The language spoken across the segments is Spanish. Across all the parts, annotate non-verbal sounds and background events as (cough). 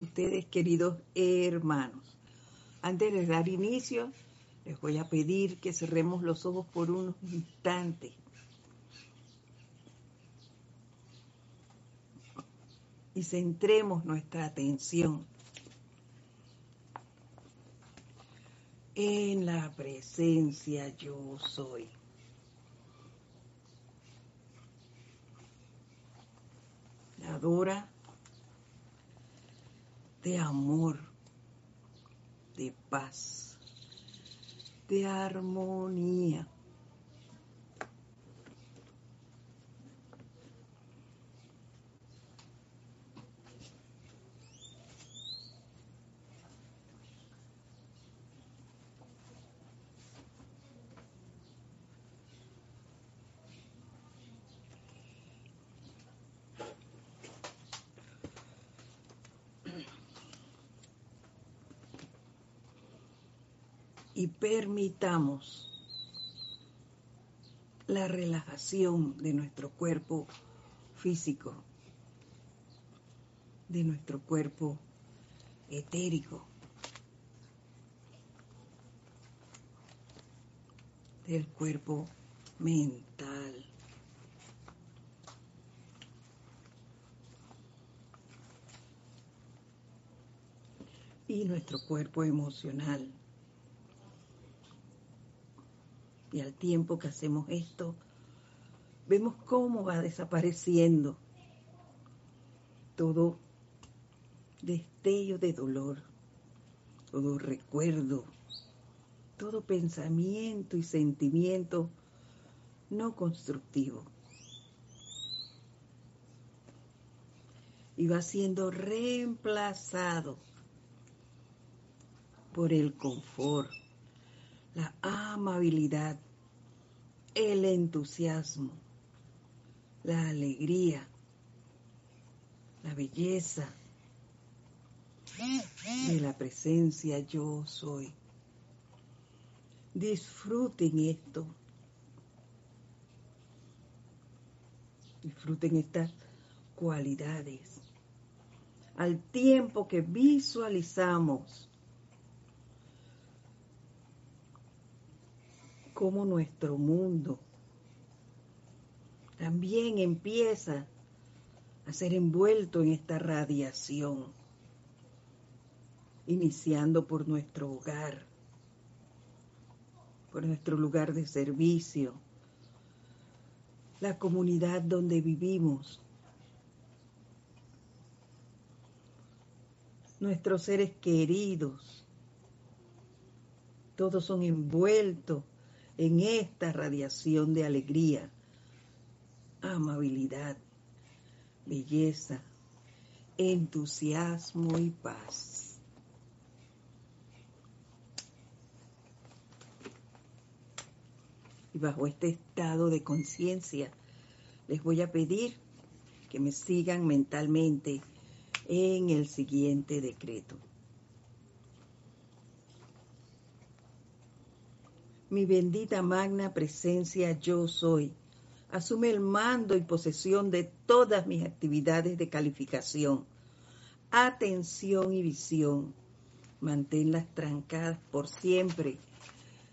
ustedes, queridos hermanos. Antes de dar inicio, les voy a pedir que cerremos los ojos por unos instantes. Y centremos nuestra atención en la presencia yo soy. Adora de amor, de paz, de armonía. y permitamos la relajación de nuestro cuerpo físico, de nuestro cuerpo etérico, del cuerpo mental. y nuestro cuerpo emocional. Y al tiempo que hacemos esto, vemos cómo va desapareciendo todo destello de dolor, todo recuerdo, todo pensamiento y sentimiento no constructivo. Y va siendo reemplazado por el confort, la amabilidad, el entusiasmo, la alegría, la belleza de la presencia yo soy. Disfruten esto. Disfruten estas cualidades. Al tiempo que visualizamos cómo nuestro mundo. También empieza a ser envuelto en esta radiación, iniciando por nuestro hogar, por nuestro lugar de servicio, la comunidad donde vivimos, nuestros seres queridos, todos son envueltos en esta radiación de alegría, amabilidad, belleza, entusiasmo y paz. Y bajo este estado de conciencia, les voy a pedir que me sigan mentalmente en el siguiente decreto. Mi bendita magna presencia yo soy. Asume el mando y posesión de todas mis actividades de calificación, atención y visión. Manténlas trancadas por siempre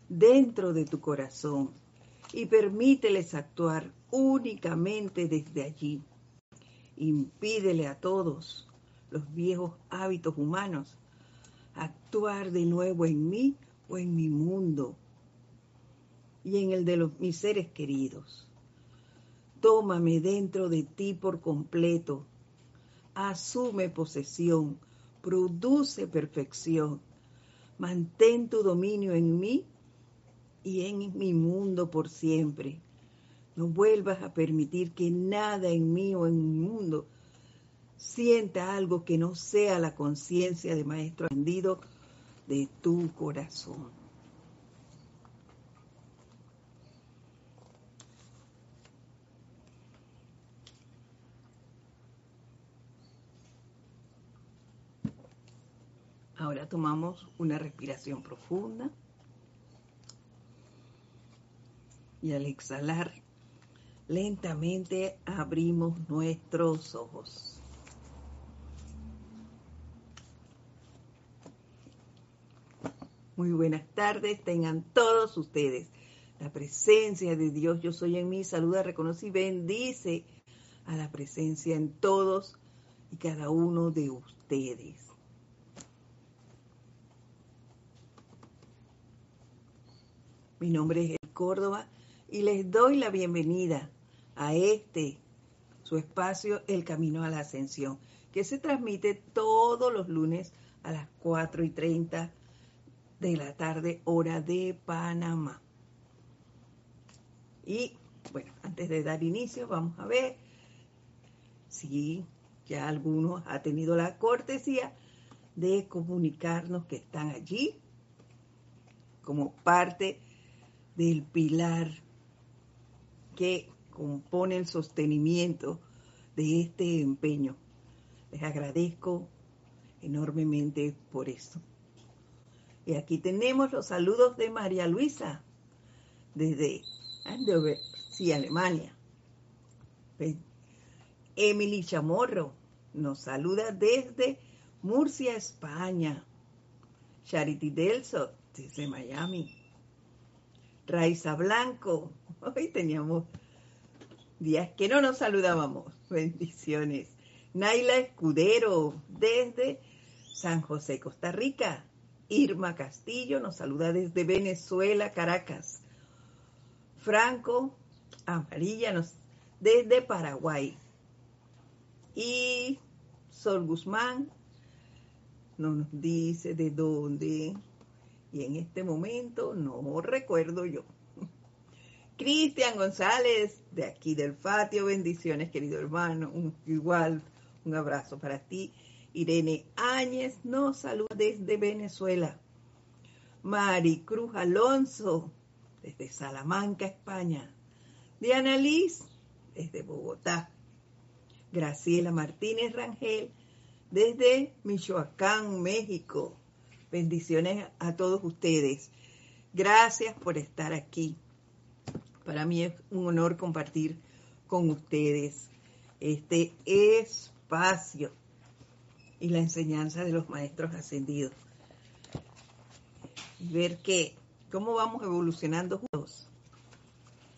dentro de tu corazón y permíteles actuar únicamente desde allí. Impídele a todos los viejos hábitos humanos actuar de nuevo en mí o en mi mundo y en el de los, mis seres queridos. Tómame dentro de ti por completo. Asume posesión. Produce perfección. Mantén tu dominio en mí y en mi mundo por siempre. No vuelvas a permitir que nada en mí o en mi mundo sienta algo que no sea la conciencia de Maestro ascendido de tu corazón. Ahora tomamos una respiración profunda y al exhalar lentamente abrimos nuestros ojos. Muy buenas tardes, tengan todos ustedes. La presencia de Dios, yo soy en mí, saluda, reconoce y bendice a la presencia en todos y cada uno de ustedes. Mi nombre es El Córdoba y les doy la bienvenida a este, su espacio, El Camino a la Ascensión, que se transmite todos los lunes a las 4 y 30 de la tarde, hora de Panamá. Y bueno, antes de dar inicio, vamos a ver si ya algunos ha tenido la cortesía de comunicarnos que están allí como parte del pilar que compone el sostenimiento de este empeño. Les agradezco enormemente por eso. Y aquí tenemos los saludos de María Luisa desde Andover, sí, Alemania. Emily Chamorro nos saluda desde Murcia, España. Charity Delso desde Miami. Raiza Blanco. (laughs) Hoy teníamos días que no nos saludábamos. Bendiciones. Naila Escudero desde San José, Costa Rica. Irma Castillo nos saluda desde Venezuela, Caracas. Franco Amarilla nos, desde Paraguay. Y Sol Guzmán nos dice de dónde. Y en este momento no recuerdo yo. (laughs) Cristian González, de aquí del patio, bendiciones, querido hermano. igual, un abrazo para ti. Irene Áñez nos saluda desde Venezuela. Maricruz Alonso, desde Salamanca, España. Diana Liz, desde Bogotá. Graciela Martínez Rangel, desde Michoacán, México. Bendiciones a todos ustedes. Gracias por estar aquí. Para mí es un honor compartir con ustedes este espacio y la enseñanza de los maestros ascendidos. Ver que cómo vamos evolucionando juntos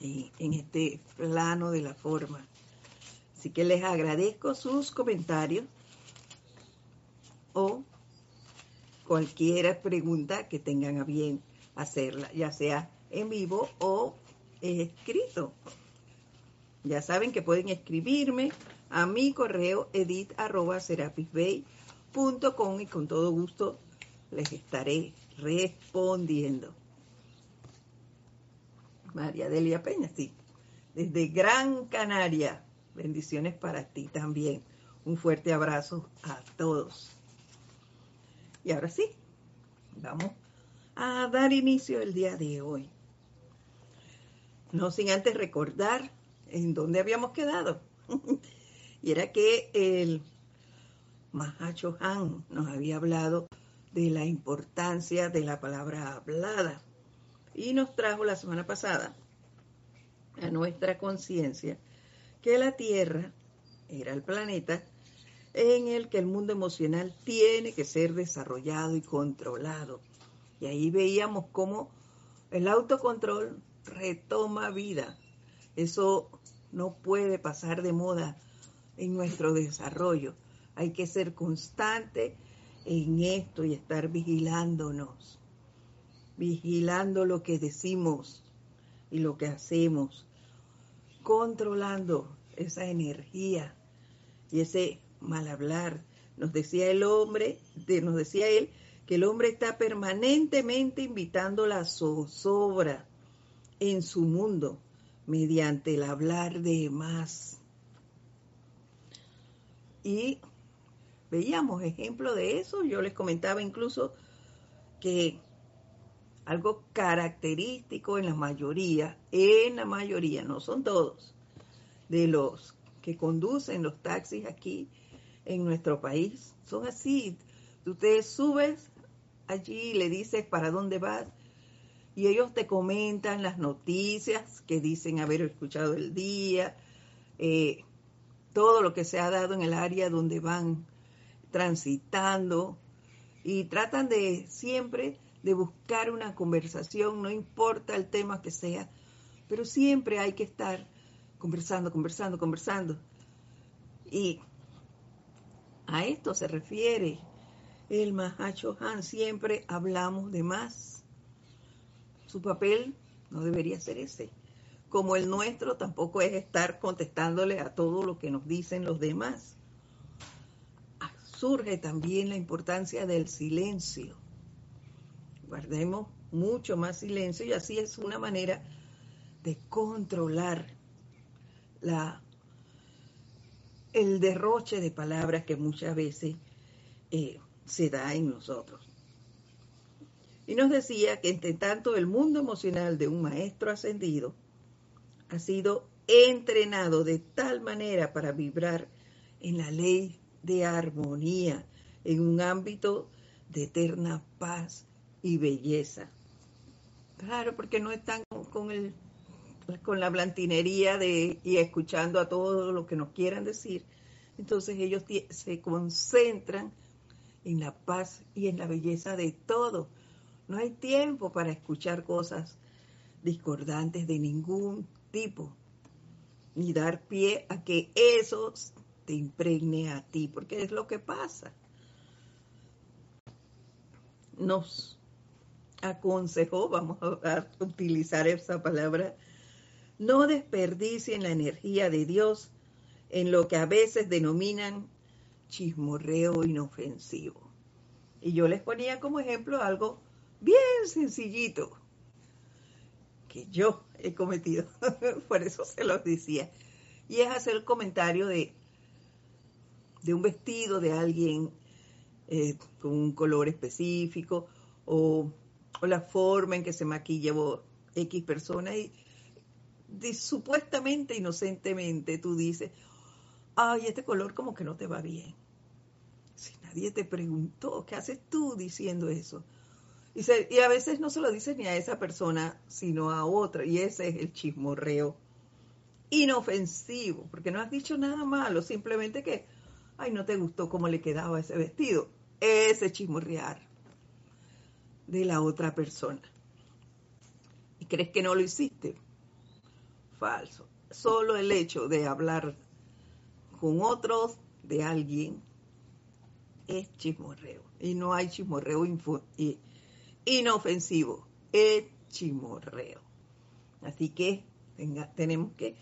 en este plano de la forma. Así que les agradezco sus comentarios o cualquier pregunta que tengan a bien hacerla, ya sea en vivo o escrito. Ya saben que pueden escribirme a mi correo edit.serapisbay.com y con todo gusto les estaré respondiendo. María Delia Peña, sí. Desde Gran Canaria. Bendiciones para ti también. Un fuerte abrazo a todos. Y ahora sí, vamos a dar inicio el día de hoy. No sin antes recordar en dónde habíamos quedado. (laughs) y era que el Mahacho Han nos había hablado de la importancia de la palabra hablada y nos trajo la semana pasada a nuestra conciencia que la Tierra era el planeta en el que el mundo emocional tiene que ser desarrollado y controlado. Y ahí veíamos cómo el autocontrol retoma vida. Eso no puede pasar de moda en nuestro desarrollo. Hay que ser constante en esto y estar vigilándonos, vigilando lo que decimos y lo que hacemos, controlando esa energía y ese mal hablar. Nos decía el hombre, nos decía él, que el hombre está permanentemente invitando la zozobra en su mundo mediante el hablar de más. Y veíamos ejemplo de eso. Yo les comentaba incluso que algo característico en la mayoría, en la mayoría, no son todos, de los que conducen los taxis aquí en nuestro país, son así. Tú te subes allí le dices para dónde vas y ellos te comentan las noticias que dicen haber escuchado el día, eh, todo lo que se ha dado en el área donde van transitando y tratan de siempre de buscar una conversación, no importa el tema que sea, pero siempre hay que estar conversando, conversando, conversando. Y a esto se refiere el Mahacho Han. Siempre hablamos de más. Su papel no debería ser ese. Como el nuestro tampoco es estar contestándole a todo lo que nos dicen los demás. Surge también la importancia del silencio. Guardemos mucho más silencio y así es una manera de controlar la, el derroche de palabras que muchas veces eh, se da en nosotros. Y nos decía que entre tanto el mundo emocional de un maestro ascendido ha sido entrenado de tal manera para vibrar en la ley de armonía, en un ámbito de eterna paz y belleza. Claro, porque no están con el con la blantinería de y escuchando a todo lo que nos quieran decir. Entonces ellos se concentran en la paz y en la belleza de todo. No hay tiempo para escuchar cosas discordantes de ningún tipo, ni dar pie a que eso te impregne a ti, porque es lo que pasa. Nos aconsejó, vamos a utilizar esa palabra, no desperdicien la energía de Dios en lo que a veces denominan chismorreo inofensivo. Y yo les ponía como ejemplo algo bien sencillito que yo he cometido, (laughs) por eso se los decía, y es hacer el comentario de, de un vestido de alguien eh, con un color específico o, o, la forma en que se maquilla X persona y supuestamente inocentemente tú dices, ay, este color como que no te va bien. Si nadie te preguntó, ¿qué haces tú diciendo eso? Y, y a veces no se lo dices ni a esa persona, sino a otra. Y ese es el chismorreo inofensivo, porque no has dicho nada malo, simplemente que, ay, no te gustó cómo le quedaba ese vestido. Ese chismorrear de la otra persona. ¿Y crees que no lo hiciste? Falso. Solo el hecho de hablar con otros de alguien es chismorreo. Y no hay chismorreo inofensivo, es chismorreo. Así que tenemos que,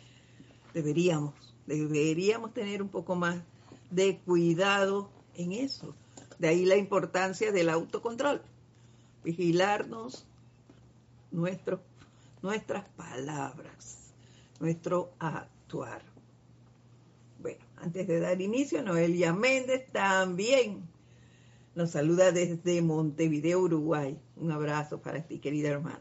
deberíamos, deberíamos tener un poco más de cuidado en eso. De ahí la importancia del autocontrol. Vigilarnos nuestros, nuestras palabras nuestro actuar. Bueno, antes de dar inicio, Noelia Méndez también nos saluda desde Montevideo, Uruguay. Un abrazo para ti, querida hermana.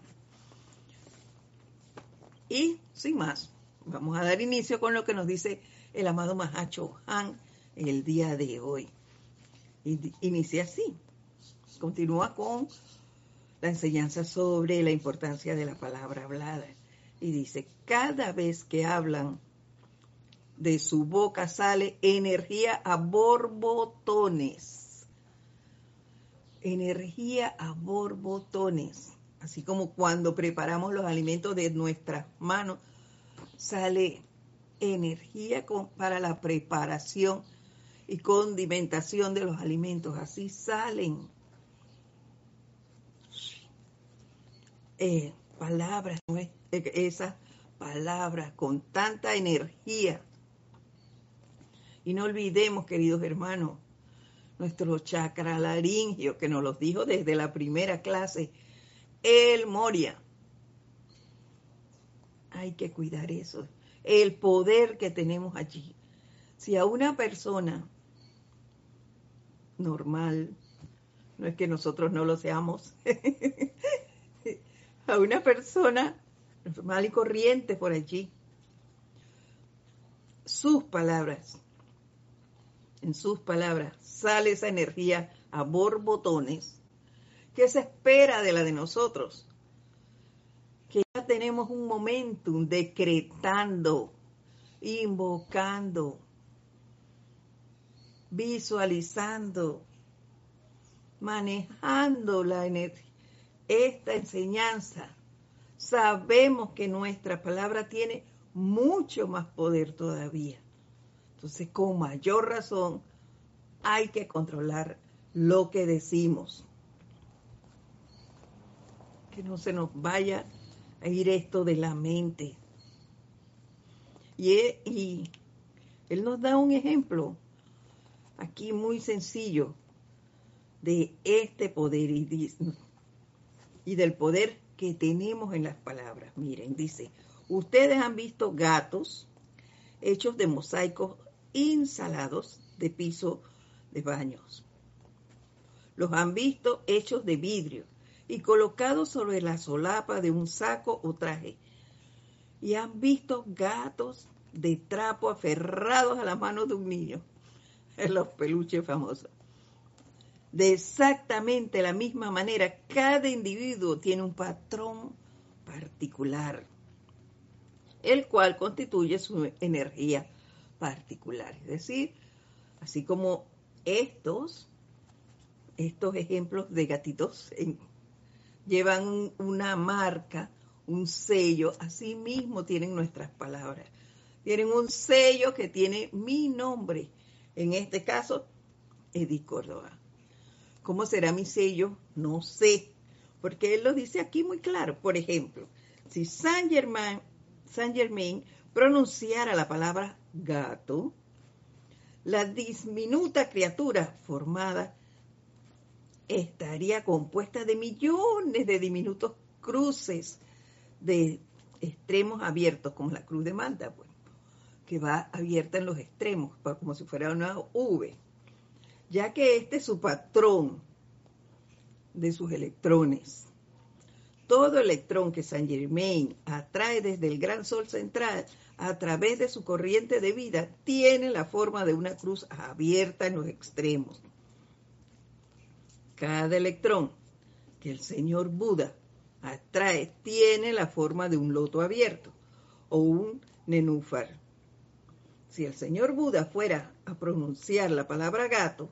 Y sin más, vamos a dar inicio con lo que nos dice el amado Mahacho Han el día de hoy. Inicia así. Continúa con la enseñanza sobre la importancia de la palabra hablada y dice, cada vez que hablan, de su boca sale energía a borbotones. Energía a borbotones. Así como cuando preparamos los alimentos de nuestras manos, sale energía para la preparación y condimentación de los alimentos. Así salen eh, palabras esas palabras con tanta energía. Y no olvidemos, queridos hermanos, nuestro chakra laringio, que nos lo dijo desde la primera clase, el Moria. Hay que cuidar eso, el poder que tenemos allí. Si a una persona normal, no es que nosotros no lo seamos, (laughs) a una persona normal y corriente por allí. Sus palabras, en sus palabras, sale esa energía a borbotones que se espera de la de nosotros. Que ya tenemos un momentum decretando, invocando, visualizando, manejando la energía esta enseñanza, sabemos que nuestra palabra tiene mucho más poder todavía. Entonces, con mayor razón, hay que controlar lo que decimos. Que no se nos vaya a ir esto de la mente. Y, y él nos da un ejemplo aquí muy sencillo de este poder y, y del poder que tenemos en las palabras. Miren, dice, ustedes han visto gatos hechos de mosaicos insalados de piso de baños. Los han visto hechos de vidrio y colocados sobre la solapa de un saco o traje. Y han visto gatos de trapo aferrados a las manos de un niño. (laughs) Los peluches famosos. De exactamente la misma manera, cada individuo tiene un patrón particular, el cual constituye su energía particular. Es decir, así como estos, estos ejemplos de gatitos (laughs) llevan una marca, un sello, así mismo tienen nuestras palabras. Tienen un sello que tiene mi nombre, en este caso, Edith Córdoba. ¿Cómo será mi sello? No sé, porque él lo dice aquí muy claro. Por ejemplo, si Saint Germain, pronunciara la palabra gato, la diminuta criatura formada estaría compuesta de millones de diminutos cruces de extremos abiertos, como la cruz de Malta, pues, que va abierta en los extremos, como si fuera una V ya que este es su patrón de sus electrones. Todo electrón que Saint Germain atrae desde el gran sol central a través de su corriente de vida tiene la forma de una cruz abierta en los extremos. Cada electrón que el señor Buda atrae tiene la forma de un loto abierto o un nenúfar. Si el señor Buda fuera a pronunciar la palabra gato,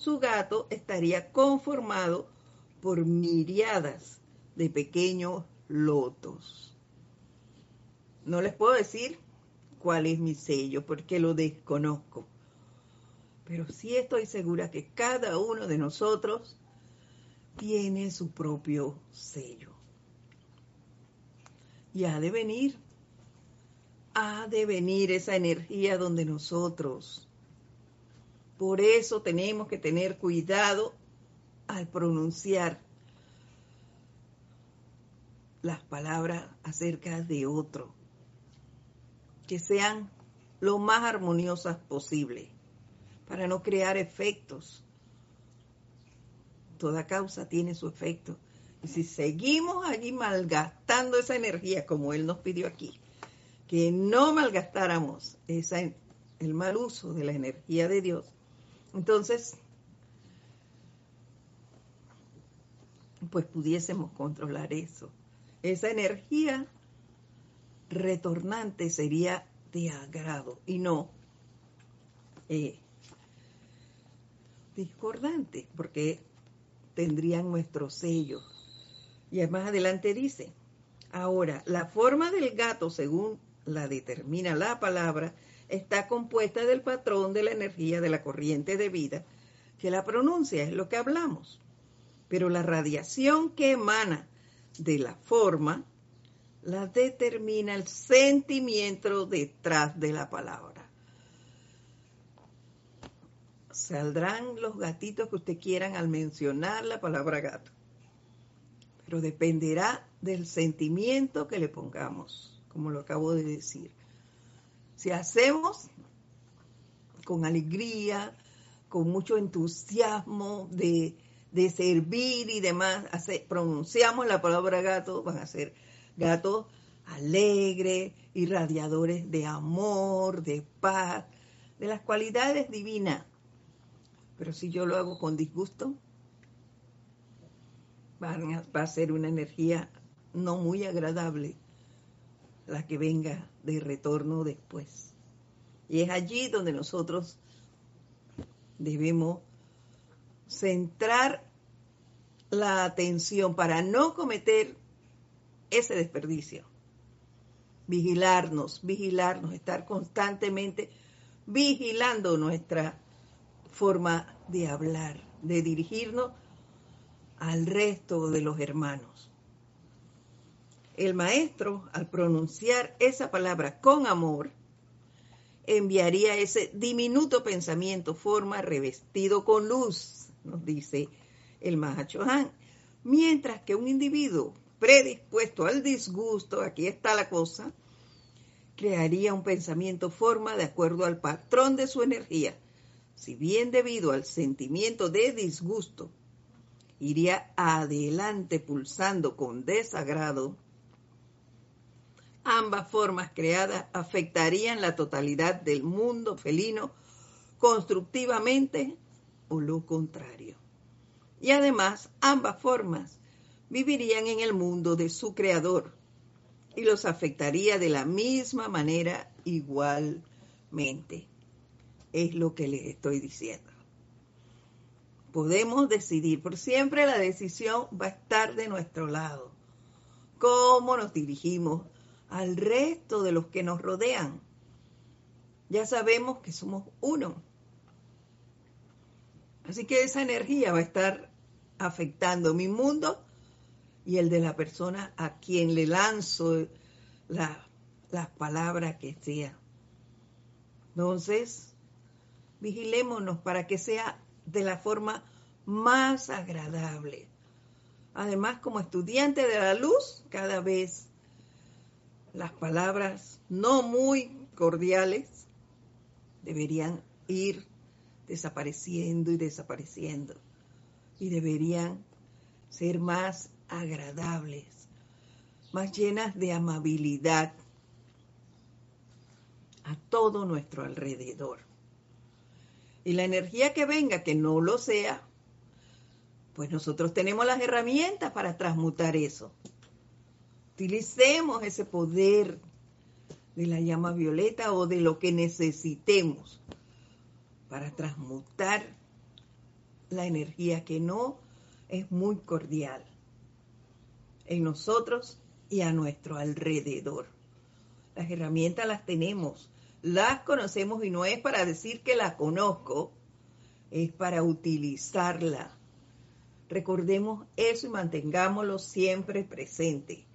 su gato estaría conformado por miriadas de pequeños lotos. No les puedo decir cuál es mi sello porque lo desconozco, pero sí estoy segura que cada uno de nosotros tiene su propio sello. Y ha de venir, ha de venir esa energía donde nosotros por eso tenemos que tener cuidado al pronunciar las palabras acerca de otro, que sean lo más armoniosas posible, para no crear efectos. Toda causa tiene su efecto. Y si seguimos allí malgastando esa energía, como Él nos pidió aquí, que no malgastáramos el mal uso de la energía de Dios, entonces, pues pudiésemos controlar eso. Esa energía retornante sería de agrado y no eh, discordante, porque tendrían nuestro sello. Y más adelante dice, ahora, la forma del gato, según la determina la palabra, está compuesta del patrón de la energía de la corriente de vida que la pronuncia, es lo que hablamos. Pero la radiación que emana de la forma la determina el sentimiento detrás de la palabra. Saldrán los gatitos que usted quieran al mencionar la palabra gato, pero dependerá del sentimiento que le pongamos, como lo acabo de decir. Si hacemos con alegría, con mucho entusiasmo de, servir y demás, pronunciamos la palabra gato, van a ser gatos alegres, irradiadores de amor, de paz, de las cualidades divinas. Pero si yo lo hago con disgusto, va a ser una energía no muy agradable la que venga de retorno después. Y es allí donde nosotros debemos centrar la atención para no cometer ese desperdicio. Vigilarnos, vigilarnos, estar constantemente vigilando nuestra forma de hablar, de dirigirnos al resto de los hermanos. El maestro, al pronunciar esa palabra con amor, enviaría ese diminuto pensamiento, forma revestido con luz, nos dice el Mahachohan. Mientras que un individuo predispuesto al disgusto, aquí está la cosa, crearía un pensamiento forma de acuerdo al patrón de su energía. Si bien debido al sentimiento de disgusto, iría adelante pulsando con desagrado, ambas formas creadas afectarían la totalidad del mundo felino constructivamente o lo contrario. Y además, ambas formas vivirían en el mundo de su creador y los afectaría de la misma manera igualmente. Es lo que les estoy diciendo. Podemos decidir, por siempre la decisión va a estar de nuestro lado. Cómo nos dirigimos al resto de los que nos rodean. Ya sabemos que somos uno. Así que esa energía va a estar afectando mi mundo y el de la persona a quien le lanzo las palabras que sea. Entonces, vigilémonos para que sea de la forma más agradable. Además, como estudiante de la luz, cada vez las palabras no muy cordiales deberían ir desapareciendo y desapareciendo y deberían ser más agradables, más llenas de amabilidad a todo nuestro alrededor. Y la energía que venga, que no lo sea, pues nosotros tenemos las herramientas para transmutar eso. Utilicemos ese poder de la llama violeta o de lo que necesitemos para transmutar la energía que no es muy cordial en nosotros y a nuestro alrededor. Las herramientas las tenemos, las conocemos y no es para decir que las conozco, es para utilizarla. Recordemos eso y mantengámoslo siempre presente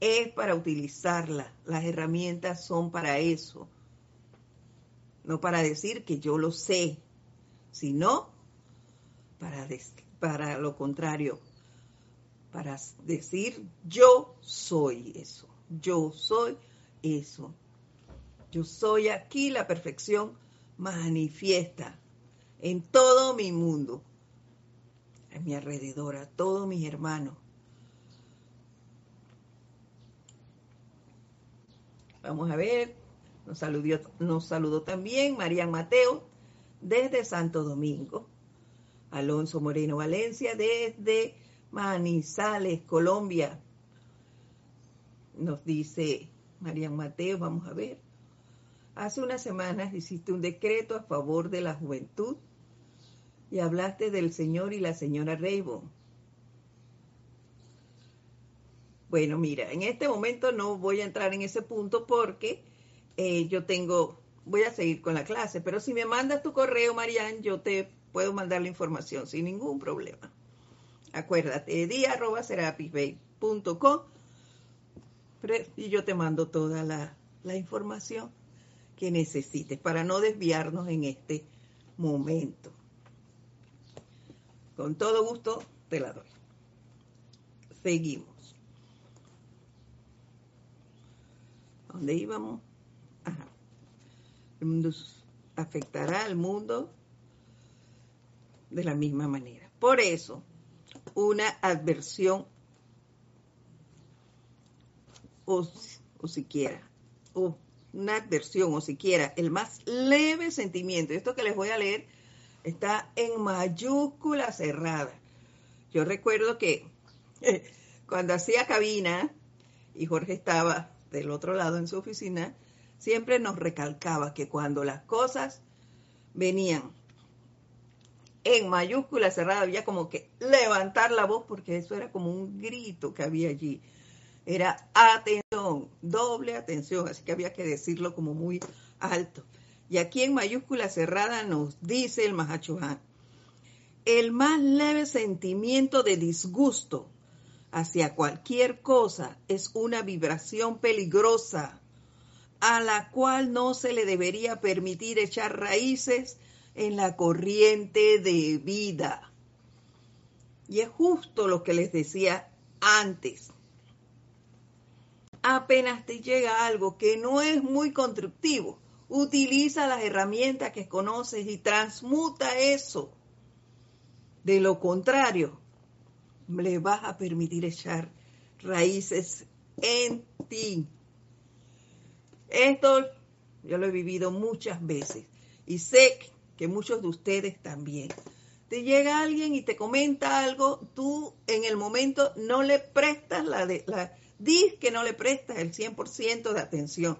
es para utilizarla. Las herramientas son para eso. No para decir que yo lo sé, sino para, para lo contrario, para decir yo soy eso, yo soy eso. Yo soy aquí la perfección manifiesta en todo mi mundo, en mi alrededor, a todos mis hermanos Vamos a ver, nos saludó, nos saludó también María Mateo desde Santo Domingo. Alonso Moreno Valencia desde Manizales, Colombia. Nos dice María Mateo, vamos a ver. Hace unas semanas hiciste un decreto a favor de la juventud y hablaste del señor y la señora Raybon. Bueno, mira, en este momento no voy a entrar en ese punto porque eh, yo tengo, voy a seguir con la clase, pero si me mandas tu correo, Marian, yo te puedo mandar la información sin ningún problema. Acuérdate, dia.serapisbay.com y yo te mando toda la información que necesites para no desviarnos en este momento. Con todo gusto te la doy. Seguimos. Dónde íbamos? El mundo afectará al mundo de la misma manera. Por eso, una adversión o, o siquiera, o una adversión o siquiera el más leve sentimiento, esto que les voy a leer está en mayúscula cerrada. Yo recuerdo que (laughs) cuando hacía cabina y Jorge estaba del otro lado en su oficina, siempre nos recalcaba que cuando las cosas venían en mayúscula cerrada, había como que levantar la voz porque eso era como un grito que había allí. Era atención, doble atención, así que había que decirlo como muy alto. Y aquí en mayúscula cerrada nos dice el Mahachohan, el más leve sentimiento de disgusto hacia cualquier cosa es una vibración peligrosa a la cual no se le debería permitir echar raíces en la corriente de vida. Y es justo lo que les decía antes. Apenas te llega algo que no es muy constructivo, utiliza las herramientas que conoces y transmuta eso. De lo contrario, le vas a permitir echar raíces en ti. Esto yo lo he vivido muchas veces y sé que muchos de ustedes también. Te llega alguien y te comenta algo, tú en el momento no le prestas la de la dis que no le prestas el 100% de atención,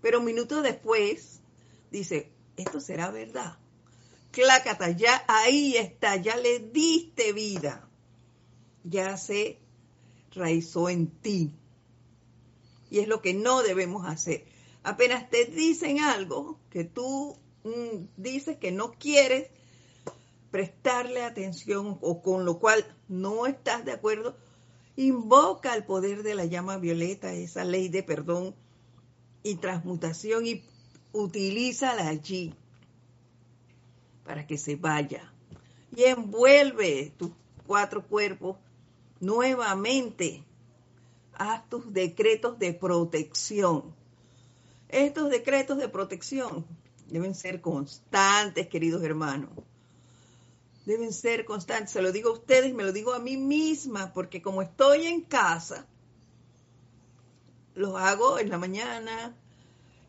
pero minutos después dice, esto será verdad. Clácata, ya ahí está, ya le diste vida. Ya se raizó en ti. Y es lo que no debemos hacer apenas te dicen algo que tú mm, dices que no quieres prestarle atención o con lo cual no estás de acuerdo, invoca el poder de la llama violeta, esa ley de perdón y transmutación y utilízala allí para que se vaya. Y envuelve tus cuatro cuerpos nuevamente. Haz tus decretos de protección estos decretos de protección deben ser constantes, queridos hermanos. Deben ser constantes. Se lo digo a ustedes, me lo digo a mí misma, porque como estoy en casa, los hago en la mañana,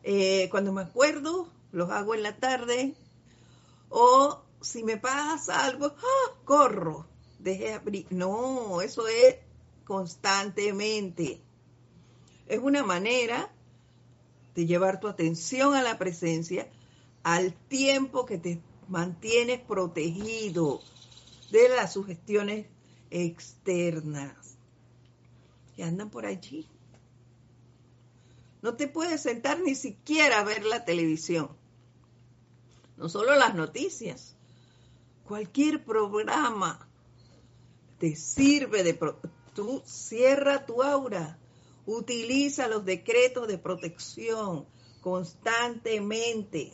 eh, cuando me acuerdo, los hago en la tarde, o si me pasa algo, ¡ah! corro, deje abrir. No, eso es constantemente. Es una manera de llevar tu atención a la presencia al tiempo que te mantienes protegido de las sugestiones externas que andan por allí. No te puedes sentar ni siquiera a ver la televisión. No solo las noticias. Cualquier programa te sirve de... tú cierra tu aura Utiliza los decretos de protección constantemente.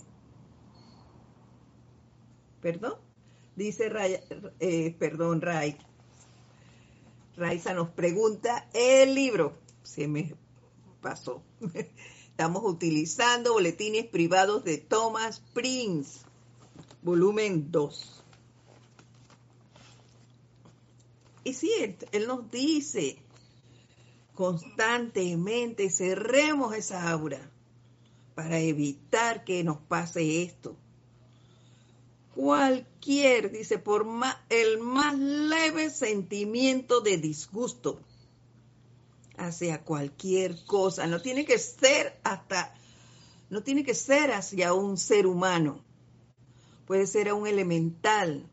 ¿Perdón? Dice Ray, eh, perdón, Ray. Raiza nos pregunta el libro. Se me pasó. (laughs) Estamos utilizando boletines privados de Thomas Prince, volumen 2. Y sí, él nos dice, constantemente cerremos esa aura para evitar que nos pase esto. Cualquier, dice, por más, el más leve sentimiento de disgusto hacia cualquier cosa, no tiene que ser hasta, no tiene que ser hacia un ser humano, puede ser a un elemental,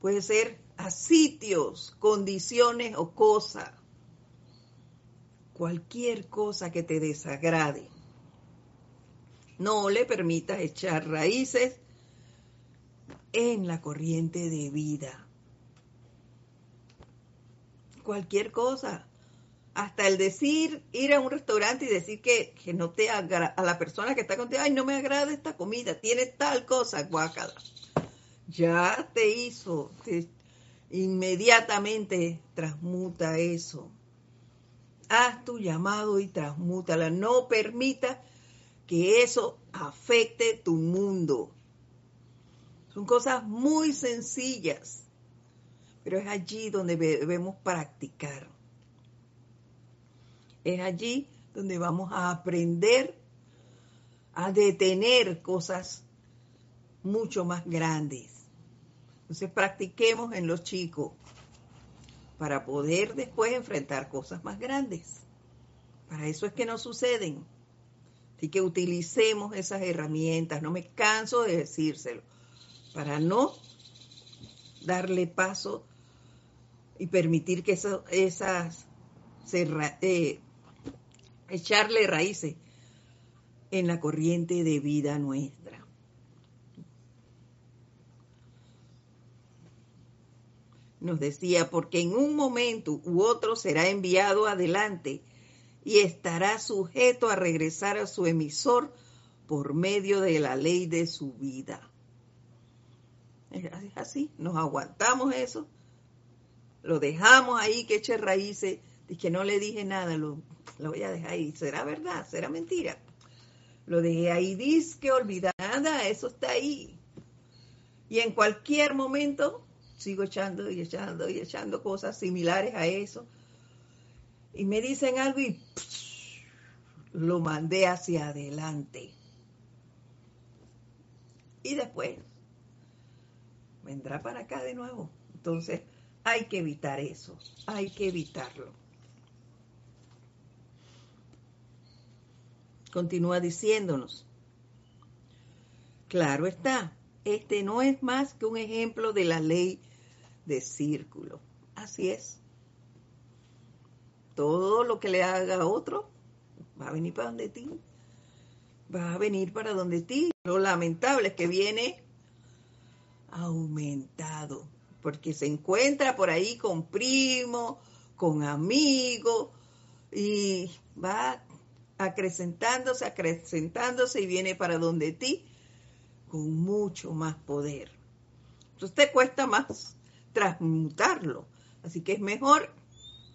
puede ser a sitios, condiciones o cosas cualquier cosa que te desagrade. No le permitas echar raíces en la corriente de vida. Cualquier cosa. Hasta el decir, ir a un restaurante y decir que, no te agrada, a la persona que está contigo, ay, no me agrada esta comida, tiene tal cosa, guácala. Ya te hizo, inmediatamente transmuta eso haz tu llamado y transmútala. No permita que eso afecte tu mundo. Son cosas muy sencillas, pero es allí donde debemos practicar. Es allí donde vamos a aprender a detener cosas mucho más grandes. Entonces practiquemos en los chicos para poder después enfrentar cosas más grandes. Para eso es que no suceden. Así que utilicemos esas herramientas, no me canso de decírselo, para no darle paso y permitir que esas, eh, echarle raíces en la corriente de vida nuestra. Nos decía, porque en un momento u otro será enviado adelante y estará sujeto a regresar a su emisor por medio de la ley de su vida. Es así, nos aguantamos eso, lo dejamos ahí que eche raíces, y que no le dije nada, lo, lo voy a dejar ahí. ¿Será verdad? ¿Será mentira? Lo dejé ahí, dice que olvidada, eso está ahí. Y en cualquier momento sigo echando y echando y echando cosas similares a eso. Y me dicen algo y lo mandé hacia adelante. Y después vendrá para acá de nuevo. Entonces hay que evitar eso, hay que evitarlo. Continúa diciéndonos, claro está, este no es más que un ejemplo de la ley de círculo. Así es. Todo lo que le haga a otro va a venir para donde ti. Va a venir para donde ti. Lo lamentable es que viene aumentado, porque se encuentra por ahí con primo, con amigo, y va acrecentándose, acrecentándose y viene para donde ti mucho más poder. Entonces te cuesta más transmutarlo. Así que es mejor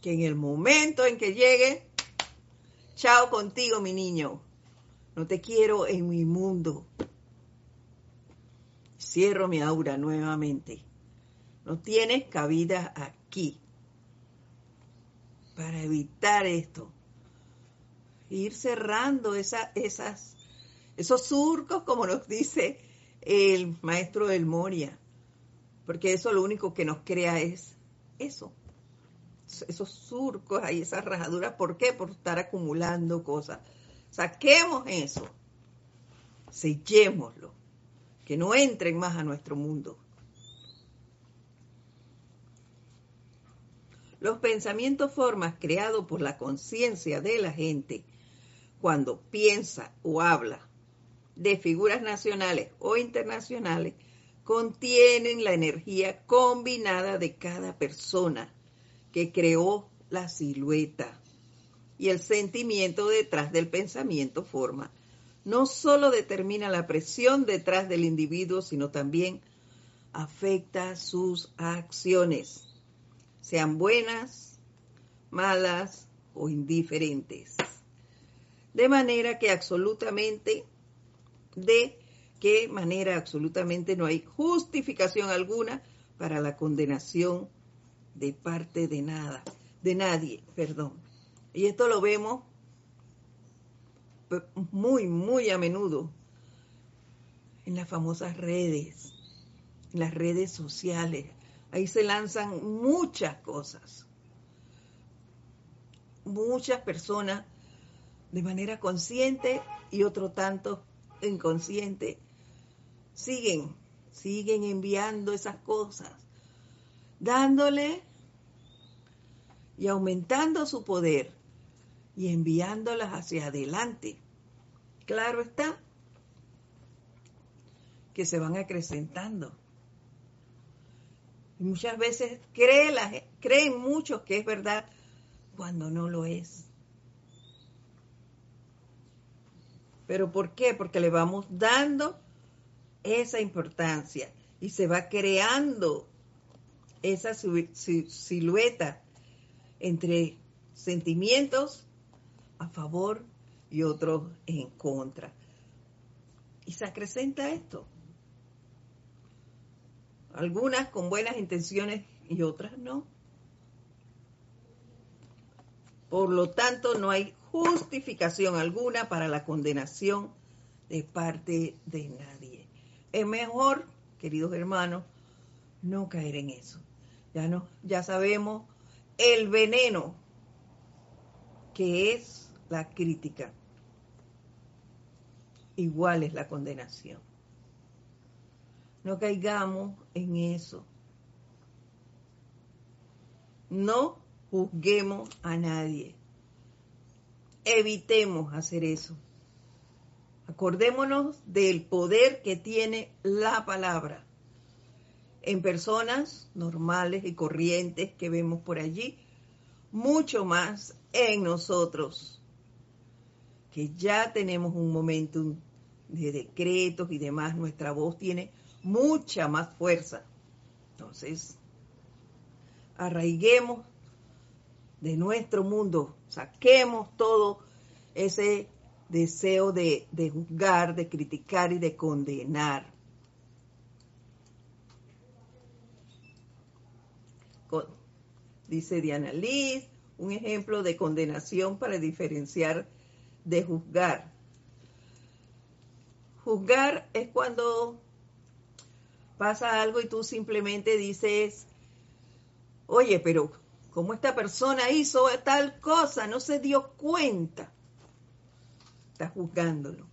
que en el momento en que llegue, chao contigo, mi niño. No te quiero en mi mundo. Cierro mi aura nuevamente. No tienes cabida aquí. Para evitar esto, ir cerrando esas, esos surcos, como nos dice el maestro del Moria, porque eso lo único que nos crea es eso, esos surcos ahí, esas rajaduras. ¿Por qué? Por estar acumulando cosas. Saquemos eso, sellémoslo, que no entren más a nuestro mundo. Los pensamientos formas creados por la conciencia de la gente cuando piensa o habla de figuras nacionales o internacionales, contienen la energía combinada de cada persona que creó la silueta. Y el sentimiento detrás del pensamiento forma no solo determina la presión detrás del individuo, sino también afecta sus acciones, sean buenas, malas o indiferentes de manera que absolutamente, de qué manera absolutamente no hay justificación alguna para la condenación de parte de nada, de nadie, perdón. Y esto lo vemos muy, muy a menudo en las famosas redes, en las redes sociales. Ahí se lanzan muchas cosas. Muchas personas de manera consciente y otro tanto inconsciente, siguen, siguen enviando esas cosas, dándole y aumentando su poder y enviándolas hacia adelante. Claro está que se van acrecentando. Muchas veces creen muchos que es verdad cuando no lo es. ¿Pero por qué? Porque le vamos dando esa importancia y se va creando esa silueta entre sentimientos a favor y otros en contra. Y se acrecenta esto. Algunas con buenas intenciones y otras no. Por lo tanto, no hay justificación alguna para la condenación de parte de nadie. Es mejor, queridos hermanos, no caer en eso. Ya no, ya sabemos el veneno que es la crítica. Igual es la condenación. No caigamos en eso. No juzguemos a nadie. Evitemos hacer eso. Acordémonos del poder que tiene la palabra en personas normales y corrientes que vemos por allí, mucho más en nosotros, que ya tenemos un momentum de decretos y demás, nuestra voz tiene mucha más fuerza. Entonces, arraiguemos de nuestro mundo, saquemos todo ese deseo de, de juzgar, de criticar y de condenar. Dice Diana Liz, un ejemplo de condenación para diferenciar de juzgar. Juzgar es cuando pasa algo y tú simplemente dices, oye, pero ¿cómo esta persona hizo tal cosa? No se dio cuenta. Estás juzgándolo.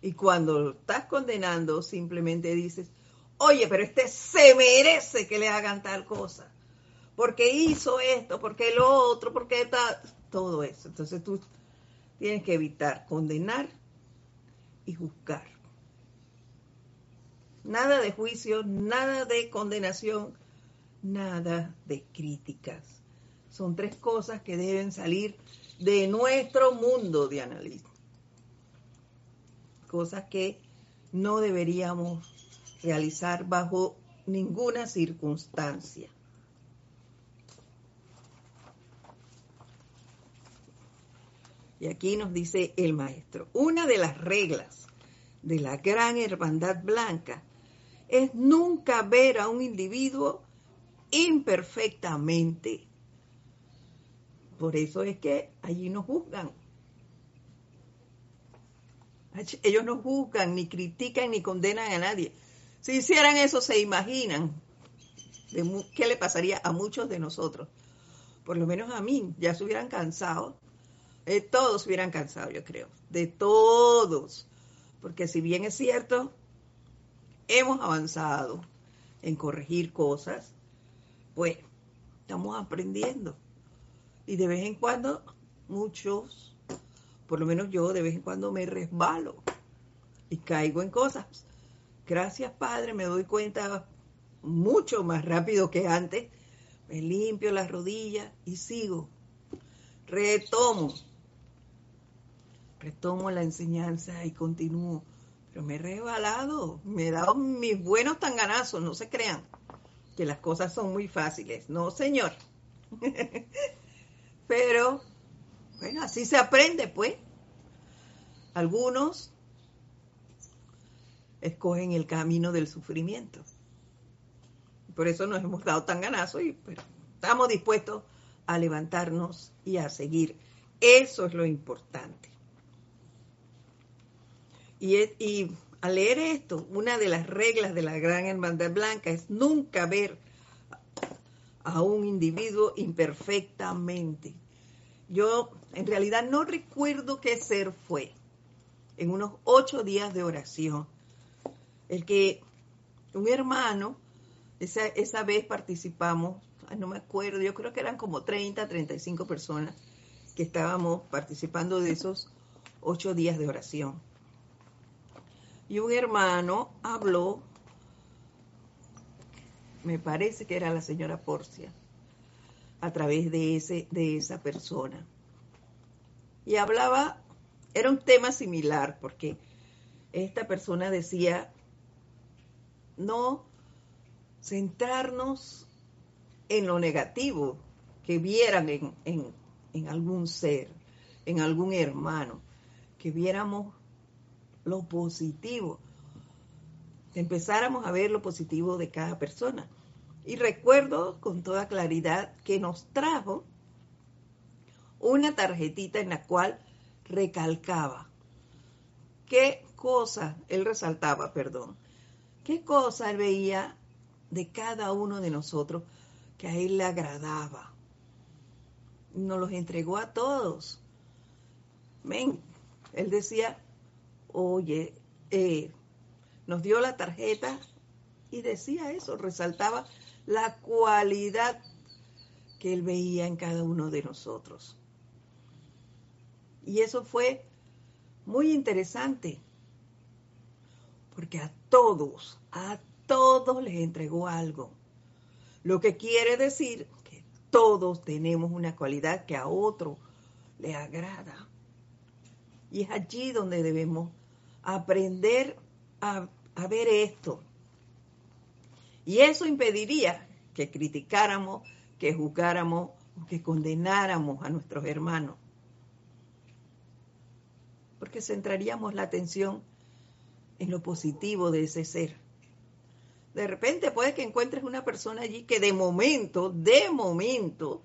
Y cuando estás condenando, simplemente dices, oye, pero este se merece que le hagan tal cosa porque hizo esto, porque lo otro, porque está, todo eso. Entonces tú tienes que evitar condenar y juzgar. Nada de juicio, nada de condenación, nada de críticas. Son tres cosas que deben salir de nuestro mundo de análisis. Cosas que no deberíamos realizar bajo ninguna circunstancia. Y aquí nos dice el maestro, una de las reglas de la gran hermandad blanca es nunca ver a un individuo imperfectamente. Por eso es que allí no juzgan. Ellos no juzgan, ni critican, ni condenan a nadie. Si hicieran eso, se imaginan qué le pasaría a muchos de nosotros. Por lo menos a mí, ya se hubieran cansado de todos hubieran cansado, yo creo. De todos. Porque si bien es cierto, hemos avanzado en corregir cosas, pues estamos aprendiendo. Y de vez en cuando, muchos, por lo menos yo, de vez en cuando me resbalo y caigo en cosas. Gracias, Padre, me doy cuenta mucho más rápido que antes. Me limpio las rodillas y sigo. Retomo retomo la enseñanza y continúo. Pero me he rebalado, me he dado mis buenos tanganazos, no se crean que las cosas son muy fáciles. No, señor. (laughs) Pero, bueno, así se aprende, pues. Algunos escogen el camino del sufrimiento. Por eso nos hemos dado tan ganazos y pero estamos dispuestos a levantarnos y a seguir. Eso es lo importante. Y, al leer esto, una de las reglas de la Gran Hermandad Blanca es nunca ver a un individuo imperfectamente. Yo en realidad no recuerdo qué ser fue en unos ocho días de oración. El que un hermano, esa, esa vez participamos, no me acuerdo, yo creo que eran como 30, 35 personas que estábamos participando de esos ocho días de oración y un hermano habló, me parece que era la señora Porcia, a través de, ese, de esa persona. Y hablaba, era un tema similar, porque esta persona decía, no centrarnos en lo negativo que vieran en, en, en algún ser, en algún hermano, que viéramos lo positivo. Empezáramos a ver lo positivo de cada persona. Y recuerdo con toda claridad que nos trajo una tarjetita en la cual recalcaba qué cosa, él resaltaba, perdón, qué cosa él veía de cada uno de nosotros que a él le agradaba. Nos los entregó a todos. Ven, él decía, oye, eh, nos dio la tarjeta y decía eso, resaltaba la cualidad que Él veía en cada uno de nosotros. Y eso fue muy interesante, porque a todos, a todos les entregó algo. Lo que quiere decir que todos tenemos una cualidad que a otro le agrada. Y es allí donde debemos aprender a, ver esto. Y eso impediría que criticáramos, que juzgáramos, que condenáramos a nuestros hermanos. Porque centraríamos la atención en lo positivo de ese ser. De repente puede que encuentres una persona allí que de momento, de momento,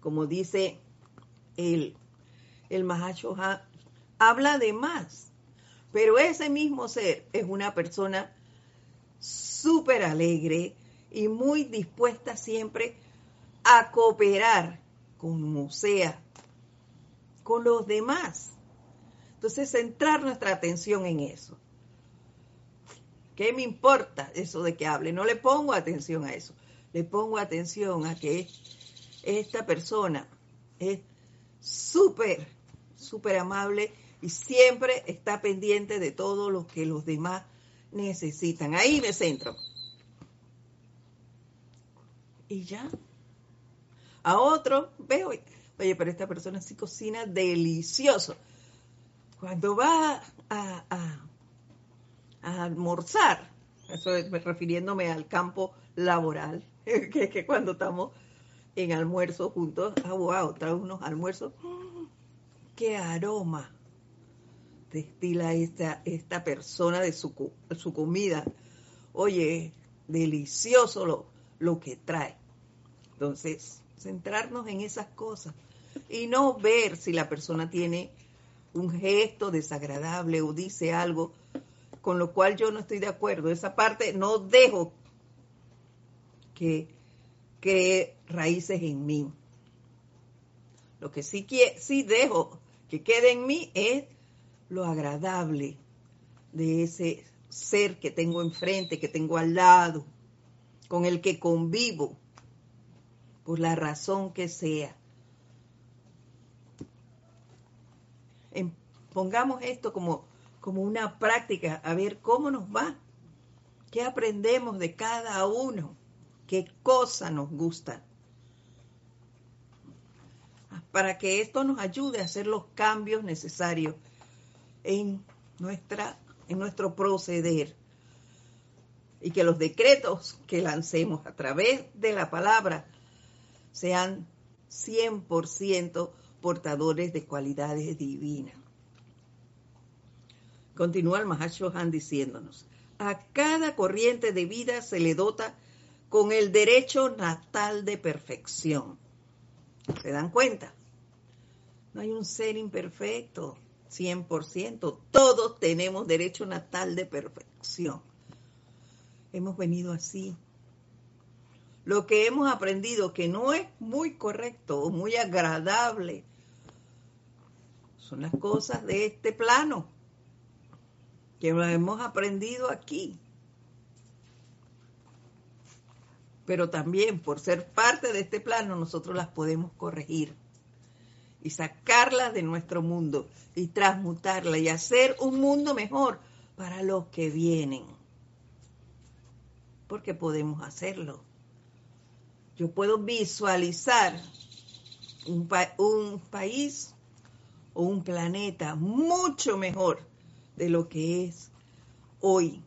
como dice el, el Mahacho habla de más. Pero ese mismo ser es una persona súper alegre y muy dispuesta siempre a cooperar con sea, con los demás. Entonces, centrar nuestra atención en eso. ¿Qué me importa eso de que hable? No le pongo atención a eso. Le pongo atención a que esta persona es súper, súper amable y siempre está pendiente de todo lo que los demás necesitan. Ahí me centro. Y ya. A otro, veo, oye, pero esta persona sí cocina delicioso. Cuando va a, a, almorzar, eso es refiriéndome al campo laboral, (laughs) que, que cuando estamos en almuerzo juntos, ah, wow, trae unos almuerzos, qué aroma destila esta, esta persona de su, su comida. Oye, delicioso lo, lo que trae. Entonces, centrarnos en esas cosas y no ver si la persona tiene un gesto desagradable o dice algo con lo cual yo no estoy de acuerdo. Esa parte no dejo que cree raíces en mí. Lo que sí, sí dejo que quede en mí es lo agradable de ese ser que tengo enfrente, que tengo al lado, con el que convivo, por la razón que sea. pongamos esto como, como una práctica, a ver cómo nos va, qué aprendemos de cada uno, qué cosa nos gusta, para que esto nos ayude a hacer los cambios necesarios en, nuestra, en nuestro proceder y que los decretos que lancemos a través de la palabra sean 100% portadores de cualidades divinas. Continúa el Mahashohan diciéndonos, a cada corriente de vida se le dota con el derecho natal de perfección. ¿Se dan cuenta? No hay un ser imperfecto, 100%. Todos tenemos derecho natal de perfección. Hemos venido así. Lo que hemos aprendido que no es muy correcto o muy agradable son las cosas de este plano que lo hemos aprendido aquí. Pero también por ser parte de este plano nosotros las podemos corregir y sacarla de nuestro mundo y transmutarla y hacer un mundo mejor para los que vienen. Porque podemos hacerlo. Yo puedo visualizar un, país o un planeta mucho mejor de lo que es hoy.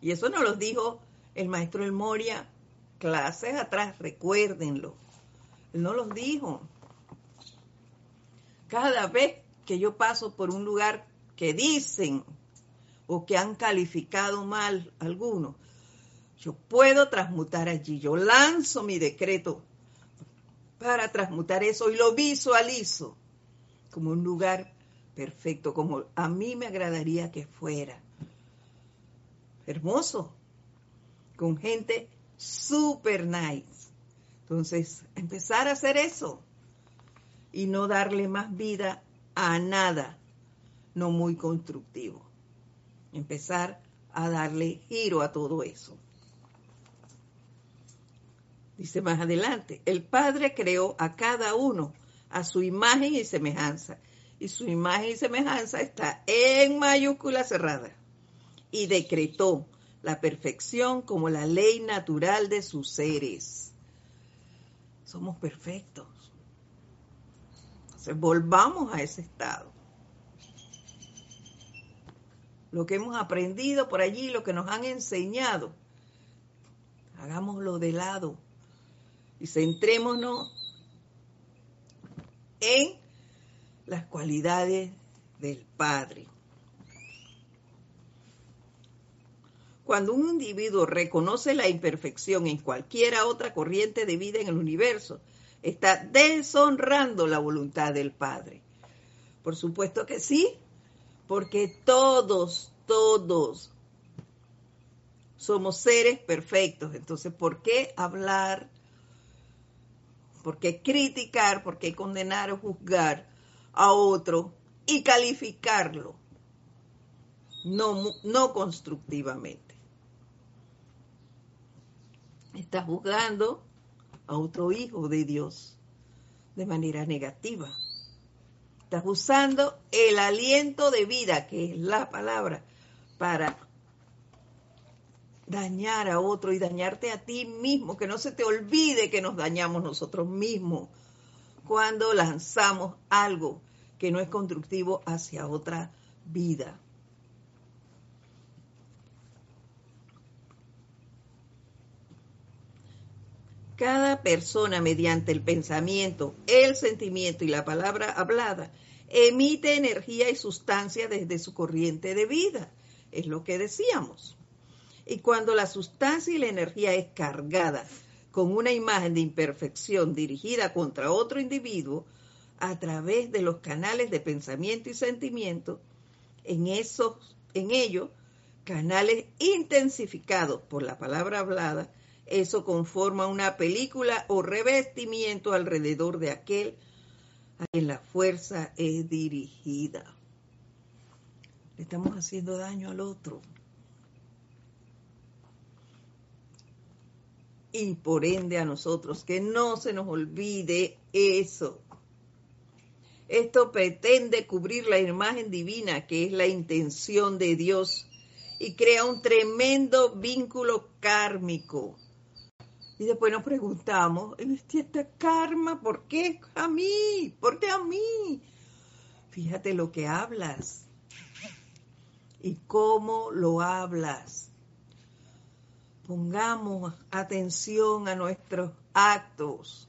Y eso nos lo dijo el maestro El Moria clases atrás, recuérdenlo. Él no los dijo. Cada vez que yo paso por un lugar que dicen o que han calificado mal algunos, yo puedo transmutar allí. Yo lanzo mi decreto para transmutar eso y lo visualizo como un lugar perfecto, como a mí me agradaría que fuera. Hermoso, con gente super nice. Entonces, empezar a hacer eso y no darle más vida a nada no muy constructivo. Empezar a darle giro a todo eso. Dice más adelante, el Padre creó a cada uno a su imagen y semejanza. Y su imagen y semejanza está en mayúscula cerrada. Y decretó la perfección como la ley natural de sus seres. Somos perfectos. Entonces volvamos a ese estado. Lo que hemos aprendido por allí, lo que nos han enseñado, hagámoslo de lado y centrémonos en las cualidades del Padre. Cuando un individuo reconoce la imperfección en cualquiera otra corriente de vida en el universo, está deshonrando la voluntad del Padre. Por supuesto que sí, porque todos, todos somos seres perfectos. Entonces, ¿por qué hablar? ¿Por qué criticar? ¿Por qué condenar o juzgar a otro y calificarlo? No, no constructivamente. Está juzgando a otro hijo de Dios de manera negativa. Estás usando el aliento de vida, que es la palabra, para dañar a otro y dañarte a ti mismo, que no se te olvide que nos dañamos nosotros mismos cuando lanzamos algo que no es constructivo hacia otra vida. Cada persona mediante el pensamiento, el sentimiento y la palabra hablada emite energía y sustancia desde su corriente de vida. Es lo que decíamos. Y cuando la sustancia y la energía es cargada con una imagen de imperfección dirigida contra otro individuo a través de los canales de pensamiento y sentimiento, en esos, en ellos, canales intensificados por la palabra hablada, eso conforma una película o revestimiento alrededor de aquel a quien la fuerza es dirigida. Le estamos haciendo daño al otro. Y por ende a nosotros, que no se nos olvide eso. Esto pretende cubrir la imagen divina, que es la intención de Dios, y crea un tremendo vínculo kármico y después nos preguntamos, esta karma, ¿por qué a mí? ¿Por qué a mí? Fíjate lo que hablas y cómo lo hablas. Pongamos atención a nuestros actos.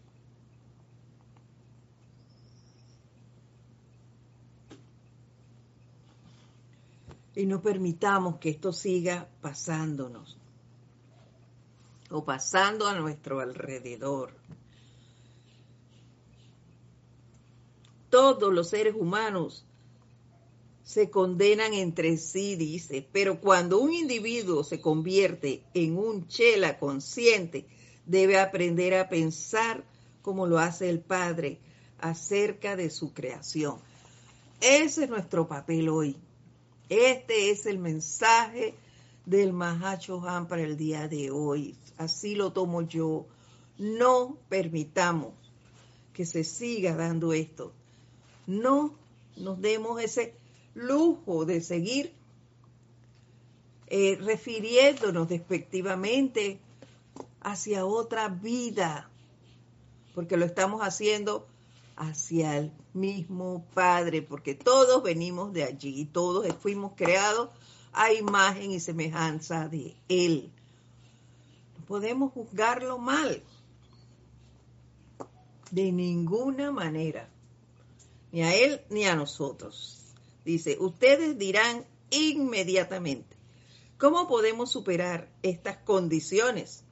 Y no permitamos que esto siga pasándonos o pasando a nuestro alrededor. Todos los seres humanos se condenan entre sí, dice, pero cuando un individuo se convierte en un chela consciente, debe aprender a pensar como lo hace el Padre acerca de su creación. Ese es nuestro papel hoy. Este es el mensaje del Mahacho Han para el día de hoy así lo tomo yo. No permitamos que se siga dando esto. No nos demos ese lujo de seguir eh, refiriéndonos despectivamente hacia otra vida, porque lo estamos haciendo hacia el mismo Padre, porque todos venimos de allí, todos fuimos creados a imagen y semejanza de Él podemos juzgarlo mal. De ninguna manera. Ni a él ni a nosotros. Dice, ustedes dirán inmediatamente, ¿cómo podemos superar estas condiciones?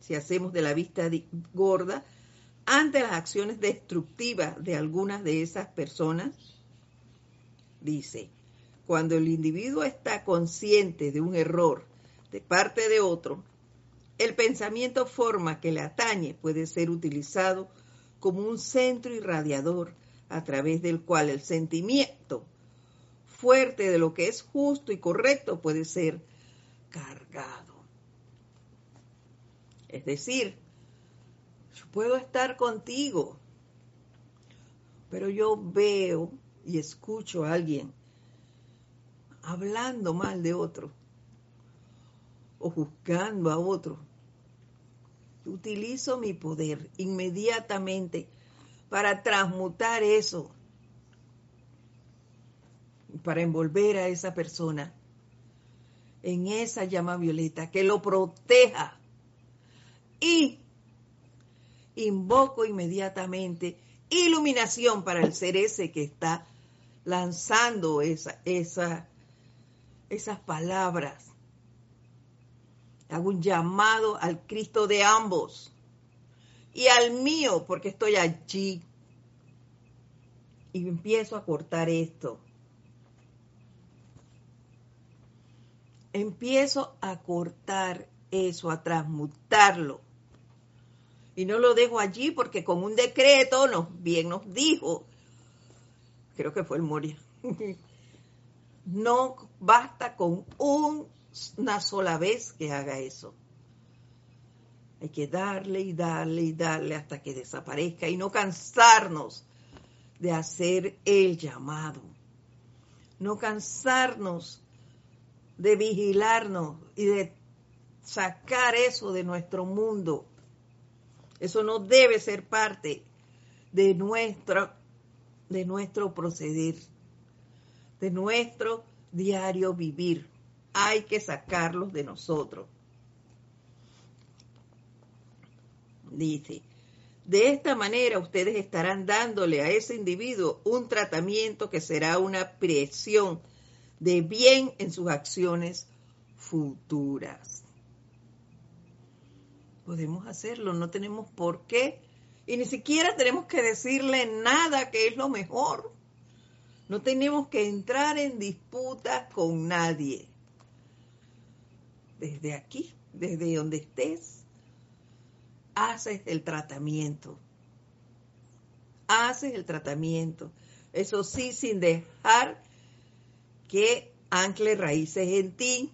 Si hacemos de la vista gorda ante las acciones destructivas de algunas de esas personas, dice, cuando el individuo está consciente de un error de parte de otro, el pensamiento forma que le atañe puede ser utilizado como un centro irradiador a través del cual el sentimiento fuerte de lo que es justo y correcto puede ser cargado. Es decir, Yo puedo estar contigo, pero yo veo y escucho a alguien hablando mal de otro o juzgando a otro. Utilizo mi poder inmediatamente para transmutar eso, para envolver a esa persona en esa llama violeta que lo proteja y invoco inmediatamente iluminación para el ser ese que está lanzando esa, esa, esas palabras. Hago un llamado al Cristo de ambos y al mío, porque estoy allí. Y empiezo a cortar esto. Empiezo a cortar eso, a transmutarlo. Y no lo dejo allí porque con un decreto nos, bien nos dijo, creo que fue el Moria, (laughs) no basta con una sola vez que haga eso. Hay que darle y darle y darle hasta que desaparezca y no cansarnos de hacer el llamado. No cansarnos de vigilarnos y de sacar eso de nuestro mundo. Eso no debe ser parte de nuestro, de nuestro proceder, de nuestro diario vivir. Hay que sacarlos de nosotros. Dice, de esta manera ustedes estarán dándole a ese individuo un tratamiento que será una presión de bien en sus acciones futuras podemos hacerlo, no tenemos por qué. Y ni siquiera tenemos que decirle nada que es lo mejor. No tenemos que entrar en disputas con nadie. Desde aquí, desde donde estés, haces el tratamiento. Haces el tratamiento. Eso sí, sin dejar que ancle raíces en ti.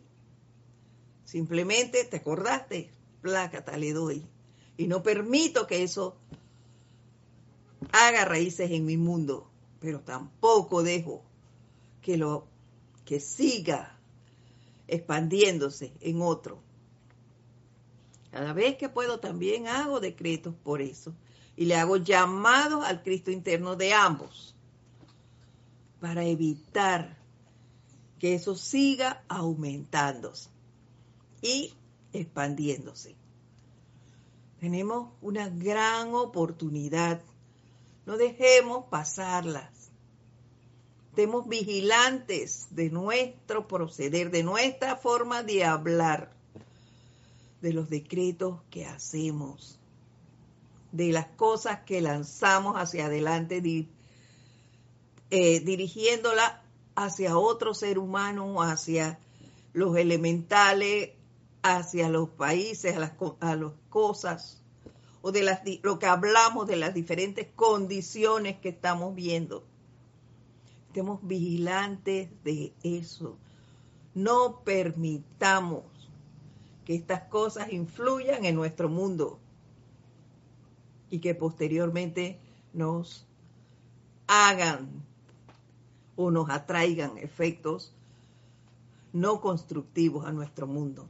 Simplemente te acordaste, plácata le doy. Y no permito que eso haga raíces en mi mundo, pero tampoco dejo que lo que siga expandiéndose en otro. Cada vez que puedo también hago decretos por eso y le hago llamados al Cristo interno de ambos para evitar que eso siga aumentándose. Y expandiéndose. Tenemos una gran oportunidad. No dejemos pasarlas. Estemos vigilantes de nuestro proceder, de nuestra forma de hablar, de los decretos que hacemos, de las cosas que lanzamos hacia adelante, eh, dirigiéndola hacia otro ser humano, hacia los elementales, hacia los países, a las cosas, o de las, lo que hablamos de las diferentes condiciones que estamos viendo. Estemos vigilantes de eso. No permitamos que estas cosas influyan en nuestro mundo y que posteriormente nos hagan o nos atraigan efectos no constructivos a nuestro mundo.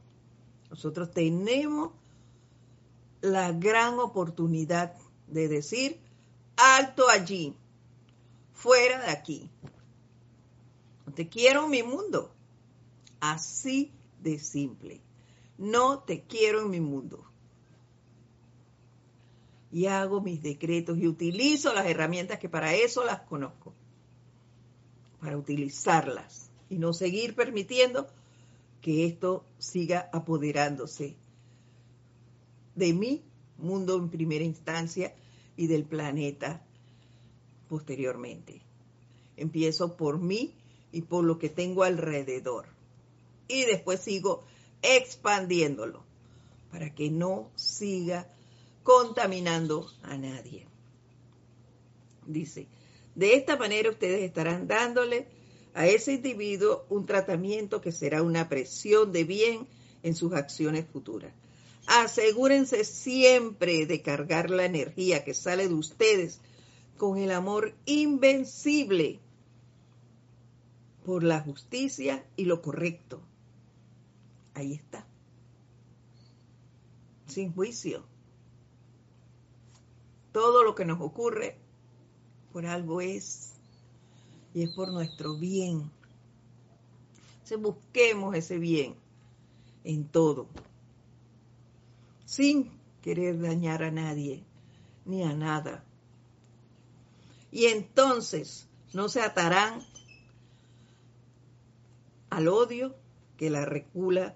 Nosotros tenemos la gran oportunidad de decir, alto allí, fuera de aquí. No te quiero en mi mundo. Así de simple. No te quiero en mi mundo. Y hago mis decretos y utilizo las herramientas que para eso las conozco. Para utilizarlas y no seguir permitiendo que esto siga apoderándose de mi mundo en primera instancia y del planeta posteriormente. Empiezo por mí y por lo que tengo alrededor. Y después sigo expandiéndolo para que no siga contaminando a nadie. Dice, de esta manera ustedes estarán dándole a ese individuo un tratamiento que será una presión de bien en sus acciones futuras. Asegúrense siempre de cargar la energía que sale de ustedes con el amor invencible por la justicia y lo correcto. Ahí está. Sin juicio. Todo lo que nos ocurre por algo es y es por nuestro bien. Se busquemos ese bien en todo, sin querer dañar a nadie ni a nada. Y entonces no se atarán al odio que la recula,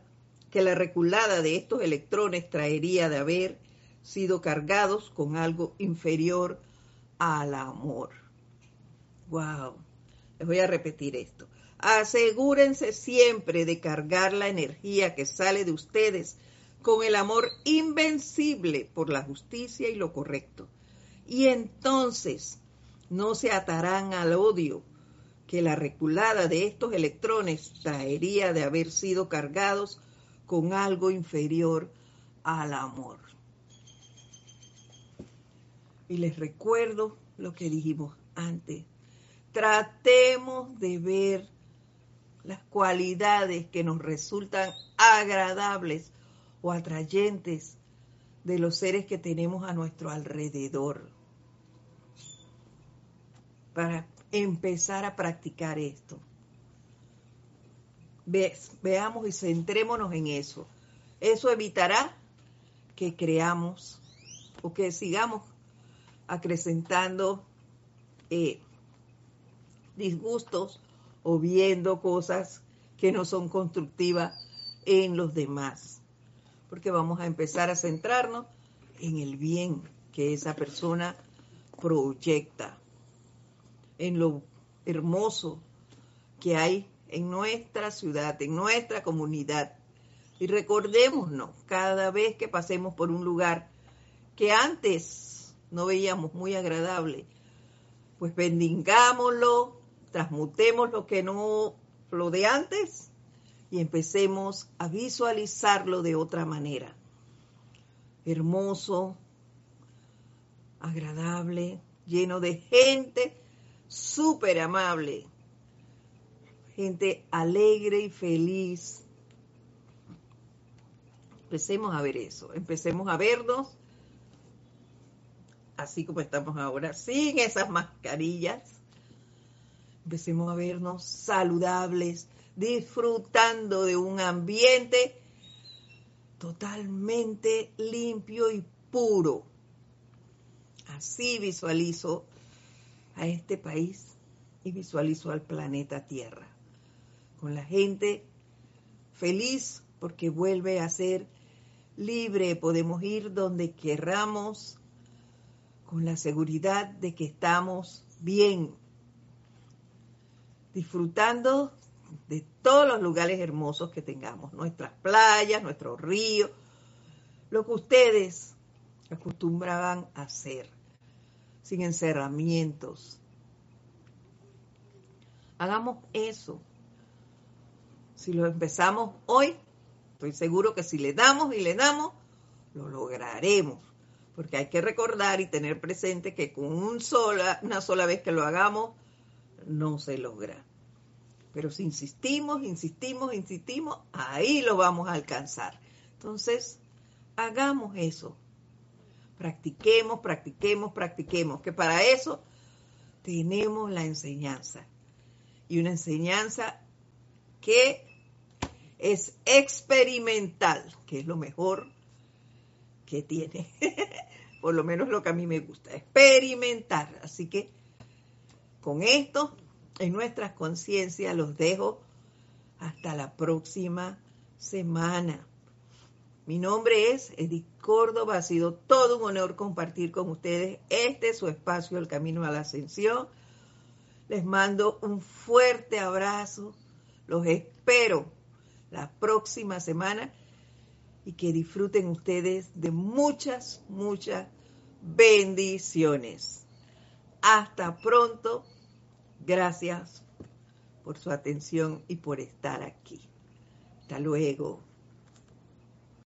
que la reculada de estos electrones traería de haber sido cargados con algo inferior al amor. Wow. Les voy a repetir esto. Asegúrense siempre de cargar la energía que sale de ustedes con el amor invencible por la justicia y lo correcto. Y entonces no se atarán al odio que la reculada de estos electrones traería de haber sido cargados con algo inferior al amor. Y les recuerdo lo que dijimos antes. Tratemos de ver las cualidades que nos resultan agradables o atrayentes de los seres que tenemos a nuestro alrededor. Para empezar a practicar esto. veamos y centrémonos en eso. Eso evitará que creamos o que sigamos acrecentando eh, disgustos o viendo cosas que no son constructivas en los demás. Porque vamos a empezar a centrarnos en el bien que esa persona proyecta en lo hermoso que hay en nuestra ciudad, en nuestra comunidad. Y recordémonos cada vez que pasemos por un lugar que antes no veíamos muy agradable, pues bendigámoslo, transmutemos lo que no, lo de antes y empecemos a visualizarlo de otra manera. Hermoso, agradable, lleno de gente súper amable, gente alegre y feliz. Empecemos a ver eso, empecemos a vernos así como estamos ahora, sin esas mascarillas. Empecemos a vernos saludables, disfrutando de un ambiente totalmente limpio y puro. Así visualizo a este país y visualizo al planeta Tierra, con la gente feliz porque vuelve a ser libre, podemos ir donde querramos, con la seguridad de que estamos bien, disfrutando de todos los lugares hermosos que tengamos, nuestras playas, nuestros ríos, lo que ustedes acostumbraban a hacer sin encerramientos. Hagamos eso. Si lo empezamos hoy, estoy seguro que si le damos y le damos, lo lograremos. Porque hay que recordar y tener presente que con un sola, una sola vez que lo hagamos, no se logra. Pero si insistimos, insistimos, insistimos, ahí lo vamos a alcanzar. Entonces, hagamos eso. Practiquemos, practiquemos, practiquemos, que para eso tenemos la enseñanza. Y una enseñanza que es experimental, que es lo mejor que tiene. (laughs) Por lo menos lo que a mí me gusta, experimentar. Así que con esto en nuestras conciencias los dejo hasta la próxima semana. Mi nombre es Edith Córdoba, ha sido todo un honor compartir con ustedes este su espacio, El Camino a la Ascensión. Les mando un fuerte abrazo, los espero la próxima semana y que disfruten ustedes de muchas, muchas bendiciones. Hasta pronto. Gracias por su atención y por estar aquí. Hasta luego.